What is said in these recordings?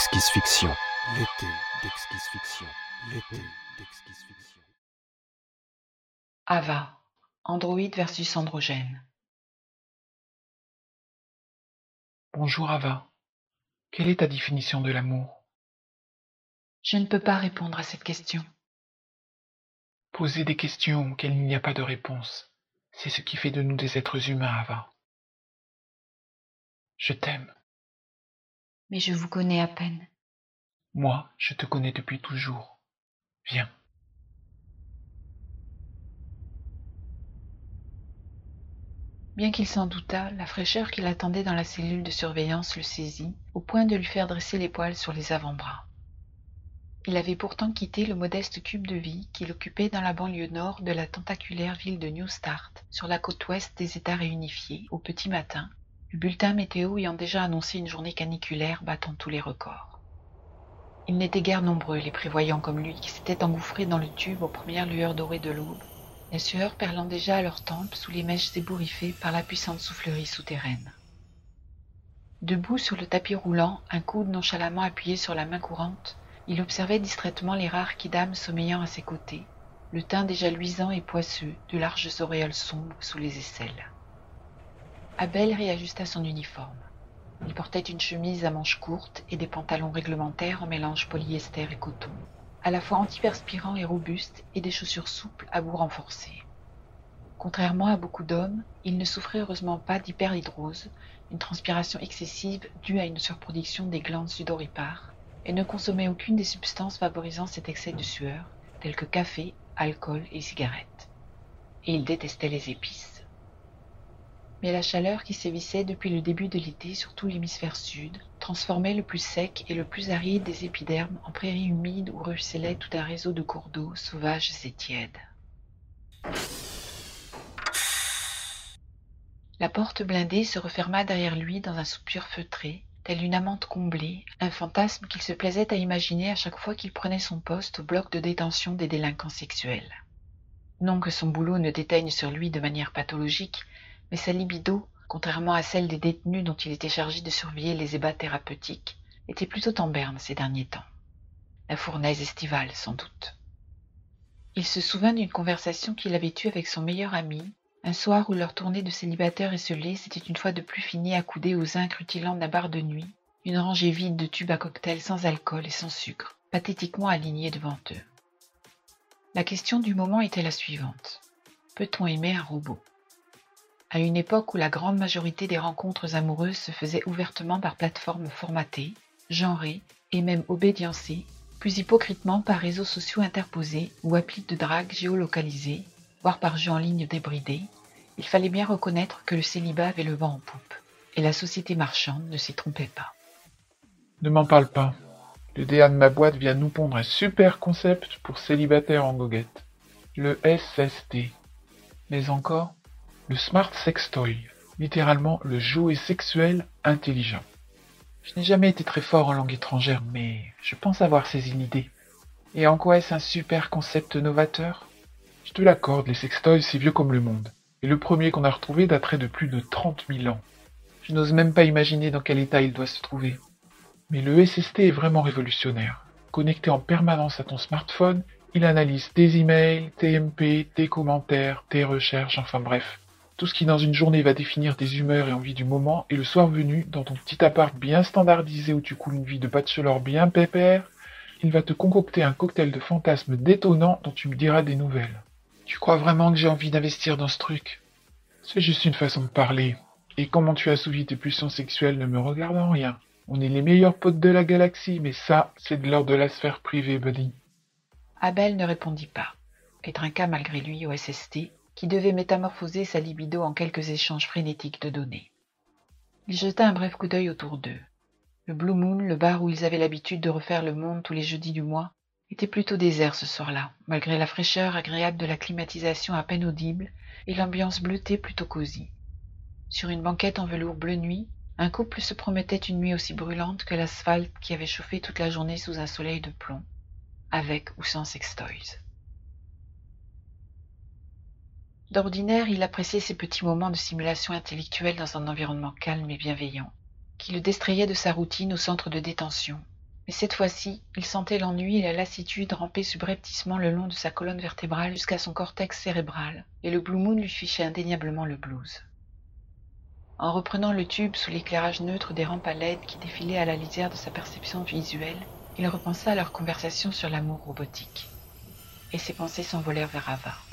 L'été d'exquise fiction. L'été d'exquise fiction. L'été d'exquise fiction. Ava, androïde versus androgène. Bonjour Ava. Quelle est ta définition de l'amour? Je ne peux pas répondre à cette question. Poser des questions auxquelles il n'y a pas de réponse, c'est ce qui fait de nous des êtres humains, Ava. Je t'aime. Mais je vous connais à peine. Moi, je te connais depuis toujours. Viens. Bien qu'il s'en doutât, la fraîcheur qui l'attendait dans la cellule de surveillance le saisit, au point de lui faire dresser les poils sur les avant-bras. Il avait pourtant quitté le modeste cube de vie qu'il occupait dans la banlieue nord de la tentaculaire ville de New Start, sur la côte ouest des États réunifiés, au petit matin, le bulletin météo ayant déjà annoncé une journée caniculaire battant tous les records. Ils n'étaient guère nombreux, les prévoyants comme lui, qui s'étaient engouffrés dans le tube aux premières lueurs dorées de l'aube, les sueurs perlant déjà à leurs tempes sous les mèches ébouriffées par la puissante soufflerie souterraine. Debout sur le tapis roulant, un coude nonchalamment appuyé sur la main courante, il observait distraitement les rares quidams sommeillant à ses côtés, le teint déjà luisant et poisseux, de larges auréoles sombres sous les aisselles. Abel réajusta son uniforme. Il portait une chemise à manches courtes et des pantalons réglementaires en mélange polyester et coton, à la fois antiperspirants et robustes, et des chaussures souples à bout renforcé. Contrairement à beaucoup d'hommes, il ne souffrait heureusement pas d'hyperhydrose, une transpiration excessive due à une surproduction des glandes sudoripares, et ne consommait aucune des substances favorisant cet excès de sueur, telles que café, alcool et cigarettes. Et il détestait les épices. Mais la chaleur qui sévissait depuis le début de l'été sur tout l'hémisphère sud transformait le plus sec et le plus aride des épidermes en prairies humides où ruisselait tout un réseau de cours d'eau sauvages et tièdes. La porte blindée se referma derrière lui dans un soupir feutré, telle une amante comblée, un fantasme qu'il se plaisait à imaginer à chaque fois qu'il prenait son poste au bloc de détention des délinquants sexuels. Non que son boulot ne déteigne sur lui de manière pathologique, mais sa libido, contrairement à celle des détenus dont il était chargé de surveiller les ébats thérapeutiques, était plutôt en berne ces derniers temps. La fournaise estivale, sans doute. Il se souvint d'une conversation qu'il avait eue avec son meilleur ami, un soir où leur tournée de célibataires esselés s'était une fois de plus finie accoudée aux zincs rutilants d'un bar de nuit, une rangée vide de tubes à cocktail sans alcool et sans sucre, pathétiquement alignés devant eux. La question du moment était la suivante. Peut-on aimer un robot? À une époque où la grande majorité des rencontres amoureuses se faisaient ouvertement par plateformes formatées, genrées et même obédiencées, plus hypocritement par réseaux sociaux interposés ou applis de drague géolocalisés, voire par jeux en ligne débridés, il fallait bien reconnaître que le célibat avait le vent en poupe, et la société marchande ne s'y trompait pas. Ne m'en parle pas. Le DA de ma boîte vient nous pondre un super concept pour célibataires en goguette. Le SST. Mais encore, le Smart Sex Toy, littéralement le jouet sexuel intelligent. Je n'ai jamais été très fort en langue étrangère, mais je pense avoir saisi l'idée. Et en quoi est-ce un super concept novateur? Je te l'accorde, les sextoys c'est vieux comme le monde. Et le premier qu'on a retrouvé daterait de plus de 30 000 ans. Je n'ose même pas imaginer dans quel état il doit se trouver. Mais le SST est vraiment révolutionnaire. Connecté en permanence à ton smartphone, il analyse tes emails, tes MP, tes commentaires, tes recherches, enfin bref. Tout ce qui dans une journée va définir tes humeurs et envies du moment, et le soir venu, dans ton petit appart bien standardisé où tu coules une vie de bachelor bien pépère, il va te concocter un cocktail de fantasmes détonnants dont tu me diras des nouvelles. Tu crois vraiment que j'ai envie d'investir dans ce truc? C'est juste une façon de parler. Et comment tu assouvis tes pulsions sexuelles ne me regarde en rien. On est les meilleurs potes de la galaxie, mais ça, c'est de l'ordre de la sphère privée, buddy. Abel ne répondit pas, et trinqua malgré lui au SST, qui devait métamorphoser sa libido en quelques échanges frénétiques de données. Il jeta un bref coup d'œil autour d'eux. Le Blue Moon, le bar où ils avaient l'habitude de refaire le monde tous les jeudis du mois, était plutôt désert ce soir-là, malgré la fraîcheur agréable de la climatisation à peine audible et l'ambiance bleutée plutôt cosy. Sur une banquette en velours bleu nuit, un couple se promettait une nuit aussi brûlante que l'asphalte qui avait chauffé toute la journée sous un soleil de plomb, avec ou sans sextoys. D'ordinaire, il appréciait ces petits moments de simulation intellectuelle dans un environnement calme et bienveillant. qui le distrayait de sa routine au centre de détention. Mais cette fois-ci, il sentait l'ennui et la lassitude ramper subrepticement le long de sa colonne vertébrale jusqu'à son cortex cérébral, et le Blue Moon lui fichait indéniablement le blues. En reprenant le tube sous l'éclairage neutre des rampes à LED qui défilaient à la lisière de sa perception visuelle, il repensa à leur conversation sur l'amour robotique. Et ses pensées s'envolèrent vers Ava.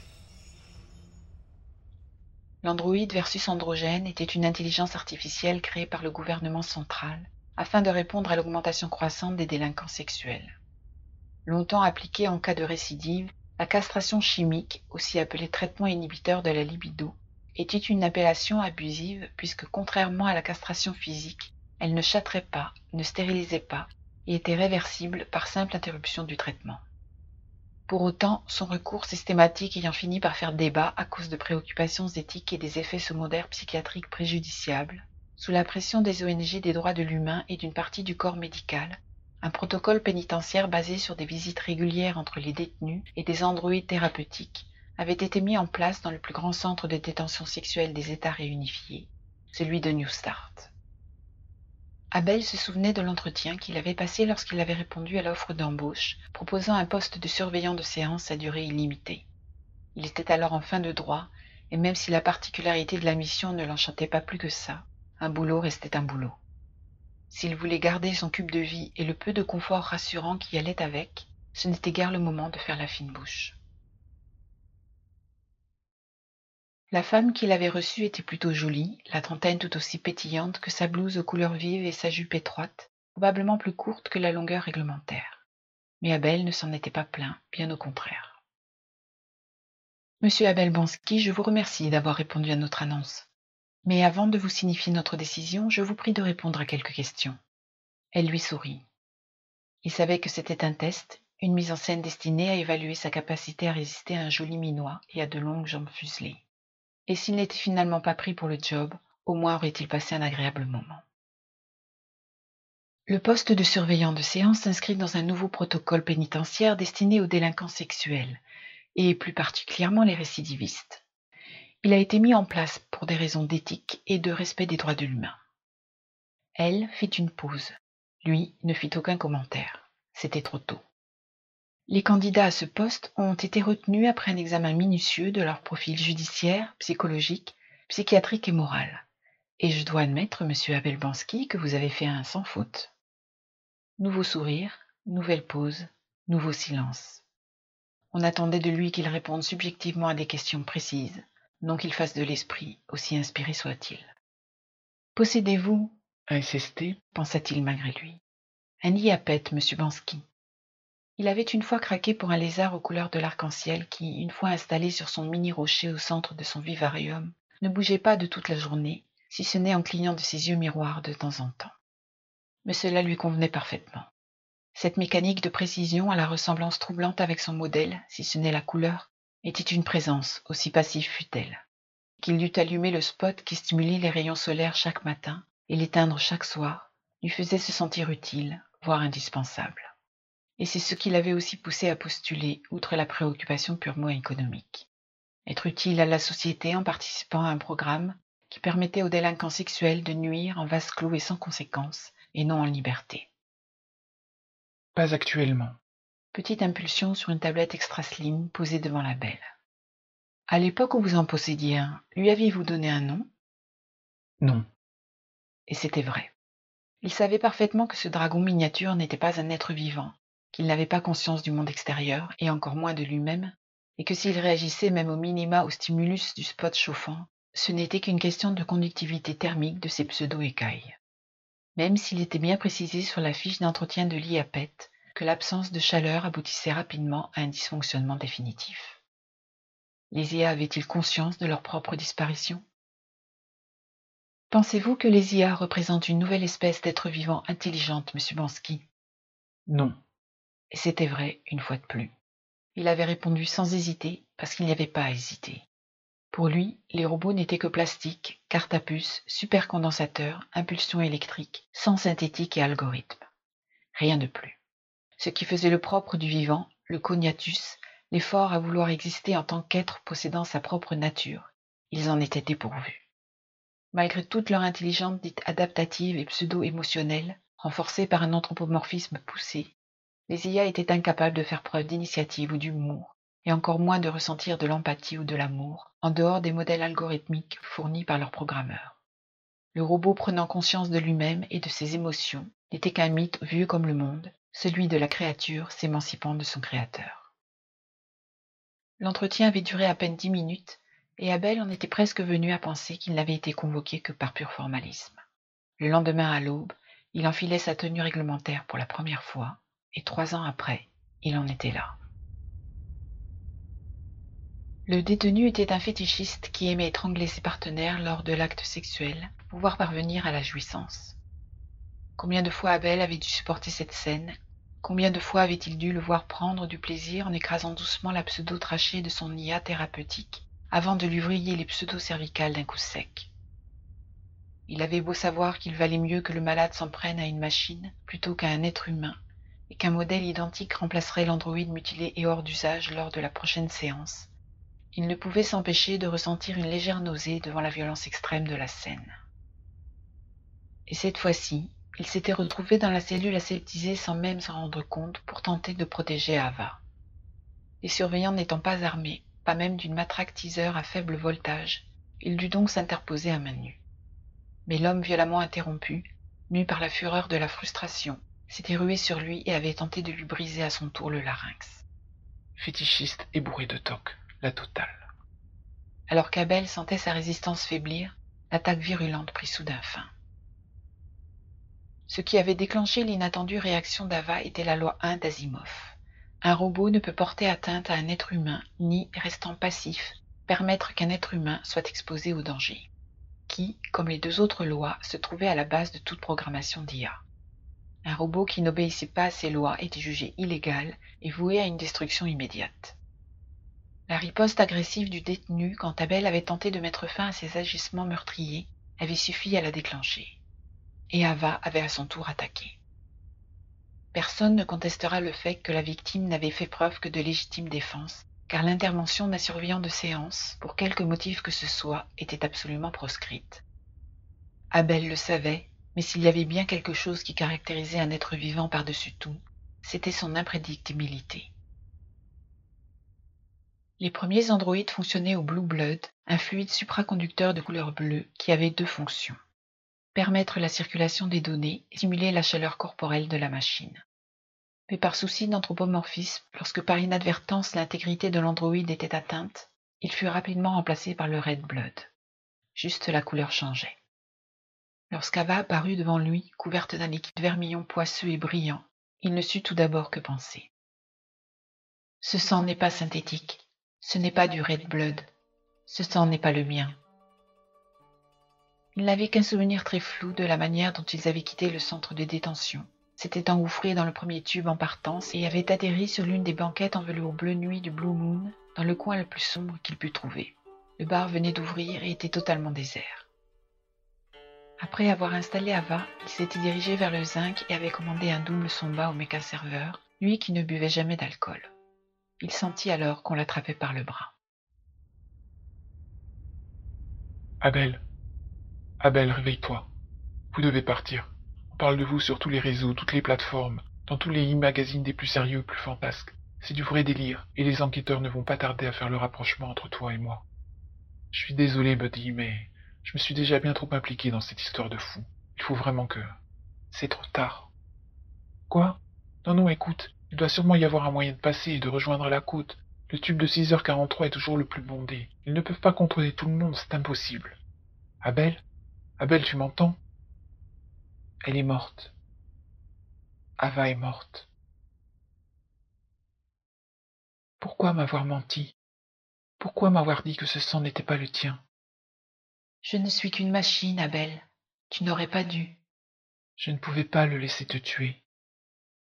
L'androïde versus androgène était une intelligence artificielle créée par le gouvernement central afin de répondre à l'augmentation croissante des délinquants sexuels. Longtemps appliquée en cas de récidive, la castration chimique, aussi appelée traitement inhibiteur de la libido, était une appellation abusive puisque contrairement à la castration physique, elle ne châtrait pas, ne stérilisait pas et était réversible par simple interruption du traitement. Pour autant, son recours systématique ayant fini par faire débat à cause de préoccupations éthiques et des effets secondaires psychiatriques préjudiciables, sous la pression des ONG des droits de l'humain et d'une partie du corps médical, un protocole pénitentiaire basé sur des visites régulières entre les détenus et des androïdes thérapeutiques avait été mis en place dans le plus grand centre de détention sexuelle des États réunifiés, celui de New Start. Abel se souvenait de l'entretien qu'il avait passé lorsqu'il avait répondu à l'offre d'embauche, proposant un poste de surveillant de séance à durée illimitée. Il était alors en fin de droit, et même si la particularité de la mission ne l'enchantait pas plus que ça, un boulot restait un boulot. S'il voulait garder son cube de vie et le peu de confort rassurant qui allait avec, ce n'était guère le moment de faire la fine bouche. La femme qu'il avait reçue était plutôt jolie, la trentaine tout aussi pétillante que sa blouse aux couleurs vives et sa jupe étroite, probablement plus courte que la longueur réglementaire. Mais Abel ne s'en était pas plaint, bien au contraire. Monsieur Abel Bansky, je vous remercie d'avoir répondu à notre annonce. Mais avant de vous signifier notre décision, je vous prie de répondre à quelques questions. Elle lui sourit. Il savait que c'était un test, une mise en scène destinée à évaluer sa capacité à résister à un joli minois et à de longues jambes fuselées et s'il n'était finalement pas pris pour le job, au moins aurait-il passé un agréable moment. Le poste de surveillant de séance s'inscrit dans un nouveau protocole pénitentiaire destiné aux délinquants sexuels, et plus particulièrement les récidivistes. Il a été mis en place pour des raisons d'éthique et de respect des droits de l'humain. Elle fit une pause. Lui ne fit aucun commentaire. C'était trop tôt. Les candidats à ce poste ont été retenus après un examen minutieux de leur profil judiciaire, psychologique, psychiatrique et moral. Et je dois admettre, monsieur Abelbansky, que vous avez fait un sans faute. Nouveau sourire, nouvelle pause, nouveau silence. On attendait de lui qu'il réponde subjectivement à des questions précises, non qu'il fasse de l'esprit, aussi inspiré soit-il. Possédez-vous? Un SST pensa-t-il malgré lui. Un IAPET, monsieur Bansky. Il avait une fois craqué pour un lézard aux couleurs de l'arc-en-ciel qui, une fois installé sur son mini-rocher au centre de son vivarium, ne bougeait pas de toute la journée, si ce n'est en clignant de ses yeux miroirs de temps en temps. Mais cela lui convenait parfaitement. Cette mécanique de précision à la ressemblance troublante avec son modèle, si ce n'est la couleur, était une présence, aussi passive fût-elle. Qu'il dût allumer le spot qui stimulait les rayons solaires chaque matin et l'éteindre chaque soir, lui faisait se sentir utile, voire indispensable et c'est ce qui l'avait aussi poussé à postuler, outre la préoccupation purement économique. Être utile à la société en participant à un programme qui permettait aux délinquants sexuels de nuire en vase clos et sans conséquence, et non en liberté. Pas actuellement. Petite impulsion sur une tablette extra slim posée devant la belle. À l'époque où vous en possédiez un, lui aviez-vous donné un nom? Non. Et c'était vrai. Il savait parfaitement que ce dragon miniature n'était pas un être vivant, qu'il n'avait pas conscience du monde extérieur, et encore moins de lui-même, et que s'il réagissait même au minima au stimulus du spot chauffant, ce n'était qu'une question de conductivité thermique de ses pseudo-écailles. Même s'il était bien précisé sur la fiche d'entretien de l'IAPET que l'absence de chaleur aboutissait rapidement à un dysfonctionnement définitif. Les IA avaient-ils conscience de leur propre disparition? Pensez-vous que les IA représentent une nouvelle espèce d'être vivant intelligente, monsieur Bansky? Non. Et c'était vrai une fois de plus. Il avait répondu sans hésiter, parce qu'il n'y avait pas à hésiter. Pour lui, les robots n'étaient que plastique, carte à puce, supercondensateur, impulsion électrique, sens synthétique et algorithme. Rien de plus. Ce qui faisait le propre du vivant, le cognatus, l'effort à vouloir exister en tant qu'être possédant sa propre nature, ils en étaient dépourvus. Malgré toute leur intelligence dite adaptative et pseudo-émotionnelle, renforcée par un anthropomorphisme poussé, les IA étaient incapables de faire preuve d'initiative ou d'humour, et encore moins de ressentir de l'empathie ou de l'amour, en dehors des modèles algorithmiques fournis par leurs programmeurs. Le robot prenant conscience de lui-même et de ses émotions n'était qu'un mythe vieux comme le monde, celui de la créature s'émancipant de son créateur. L'entretien avait duré à peine dix minutes, et Abel en était presque venu à penser qu'il n'avait été convoqué que par pur formalisme. Le lendemain à l'aube, il enfilait sa tenue réglementaire pour la première fois, et trois ans après, il en était là. Le détenu était un fétichiste qui aimait étrangler ses partenaires lors de l'acte sexuel pour pouvoir parvenir à la jouissance. Combien de fois Abel avait dû supporter cette scène? Combien de fois avait-il dû le voir prendre du plaisir en écrasant doucement la pseudo-trachée de son IA thérapeutique avant de lui vriller les pseudo-cervicales d'un coup sec? Il avait beau savoir qu'il valait mieux que le malade s'en prenne à une machine plutôt qu'à un être humain et qu'un modèle identique remplacerait l'androïde mutilé et hors d'usage lors de la prochaine séance il ne pouvait s'empêcher de ressentir une légère nausée devant la violence extrême de la scène. Et cette fois-ci, il s'était retrouvé dans la cellule aseptisée sans même s'en rendre compte pour tenter de protéger Ava. Les surveillants n'étant pas armés, pas même d'une matraque teaser à faible voltage, il dut donc s'interposer à main nue. Mais l'homme violemment interrompu, mu par la fureur de la frustration, s'était rué sur lui et avait tenté de lui briser à son tour le larynx. Fétichiste et bourré de toc, la totale. Alors qu'Abel sentait sa résistance faiblir, l'attaque virulente prit soudain fin. Ce qui avait déclenché l'inattendue réaction d'Ava était la loi 1 d'Asimov. Un robot ne peut porter atteinte à un être humain, ni, restant passif, permettre qu'un être humain soit exposé au danger, qui, comme les deux autres lois, se trouvait à la base de toute programmation d'IA. Un robot qui n'obéissait pas à ces lois était jugé illégal et voué à une destruction immédiate. La riposte agressive du détenu quand Abel avait tenté de mettre fin à ses agissements meurtriers avait suffi à la déclencher. Et Ava avait à son tour attaqué. Personne ne contestera le fait que la victime n'avait fait preuve que de légitime défense, car l'intervention d'un surveillant de séance, pour quelque motif que ce soit, était absolument proscrite. Abel le savait, mais s'il y avait bien quelque chose qui caractérisait un être vivant par-dessus tout, c'était son imprédictibilité. Les premiers androïdes fonctionnaient au Blue Blood, un fluide supraconducteur de couleur bleue qui avait deux fonctions. Permettre la circulation des données et simuler la chaleur corporelle de la machine. Mais par souci d'anthropomorphisme, lorsque par inadvertance l'intégrité de l'androïde était atteinte, il fut rapidement remplacé par le Red Blood. Juste la couleur changeait. Lorsqu'Ava apparut devant lui, couverte d'un liquide vermillon poisseux et brillant, il ne sut tout d'abord que penser. Ce sang n'est pas synthétique, ce n'est pas du Red Blood. Ce sang n'est pas le mien. Il n'avait qu'un souvenir très flou de la manière dont ils avaient quitté le centre de détention, s'étaient engouffrés dans le premier tube en partance et avaient atterri sur l'une des banquettes en velours bleu nuit du Blue Moon, dans le coin le plus sombre qu'il pût trouver. Le bar venait d'ouvrir et était totalement désert. Après avoir installé Ava, il s'était dirigé vers le zinc et avait commandé un double somba au méca serveur, lui qui ne buvait jamais d'alcool. Il sentit alors qu'on l'attrapait par le bras. Abel. Abel, réveille-toi. Vous devez partir. On parle de vous sur tous les réseaux, toutes les plateformes, dans tous les e-magazines des plus sérieux, plus fantasques. C'est du vrai délire, et les enquêteurs ne vont pas tarder à faire le rapprochement entre toi et moi. Je suis désolé, Buddy, mais je me suis déjà bien trop impliqué dans cette histoire de fou. Il faut vraiment que... C'est trop tard. Quoi? Non, non, écoute, il doit sûrement y avoir un moyen de passer et de rejoindre la côte. Le tube de 6h43 est toujours le plus bondé. Ils ne peuvent pas contrôler tout le monde, c'est impossible. Abel? Abel, tu m'entends? Elle est morte. Ava est morte. Pourquoi m'avoir menti? Pourquoi m'avoir dit que ce sang n'était pas le tien? Je ne suis qu'une machine, Abel. Tu n'aurais pas dû. Je ne pouvais pas le laisser te tuer.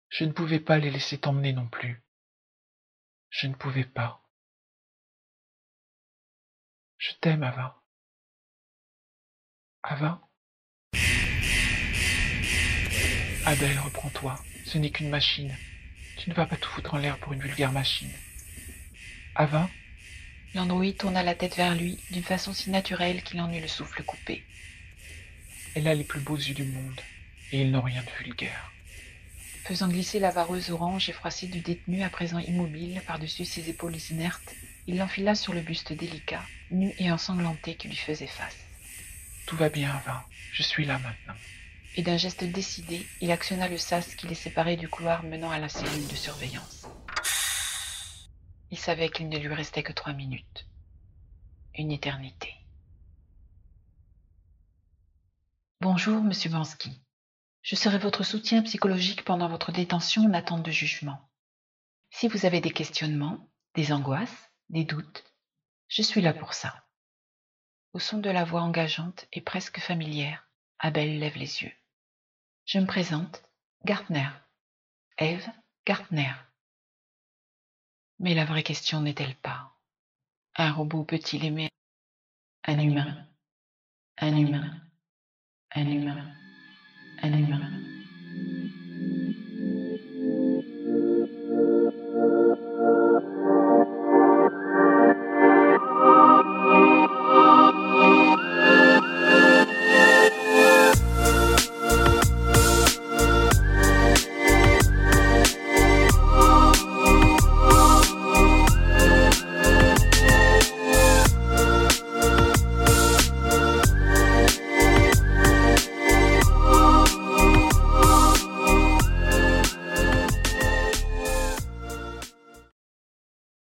Je ne pouvais pas les laisser t'emmener non plus. Je ne pouvais pas. Je t'aime, Ava. Ava? Abel, reprends-toi. Ce n'est qu'une machine. Tu ne vas pas tout foutre en l'air pour une vulgaire machine. Ava? L'androïde tourna la tête vers lui d'une façon si naturelle qu'il en eut le souffle coupé. Elle a les plus beaux yeux du monde, et ils n'ont rien de vulgaire. Faisant glisser la vareuse orange et froissée du détenu à présent immobile par-dessus ses épaules inertes, il l'enfila sur le buste délicat, nu et ensanglanté qui lui faisait face. Tout va bien, va. Je suis là maintenant. Et d'un geste décidé, il actionna le sas qui les séparait du couloir menant à la cellule de surveillance. Il savait qu'il ne lui restait que trois minutes. Une éternité. Bonjour, monsieur Bansky. Je serai votre soutien psychologique pendant votre détention en attente de jugement. Si vous avez des questionnements, des angoisses, des doutes, je suis là pour ça. Au son de la voix engageante et presque familière, Abel lève les yeux. Je me présente, Gartner. Eve Gartner. Mais la vraie question n'est-elle pas Un robot peut-il aimer un humain. Un humain. Un humain. Un humain.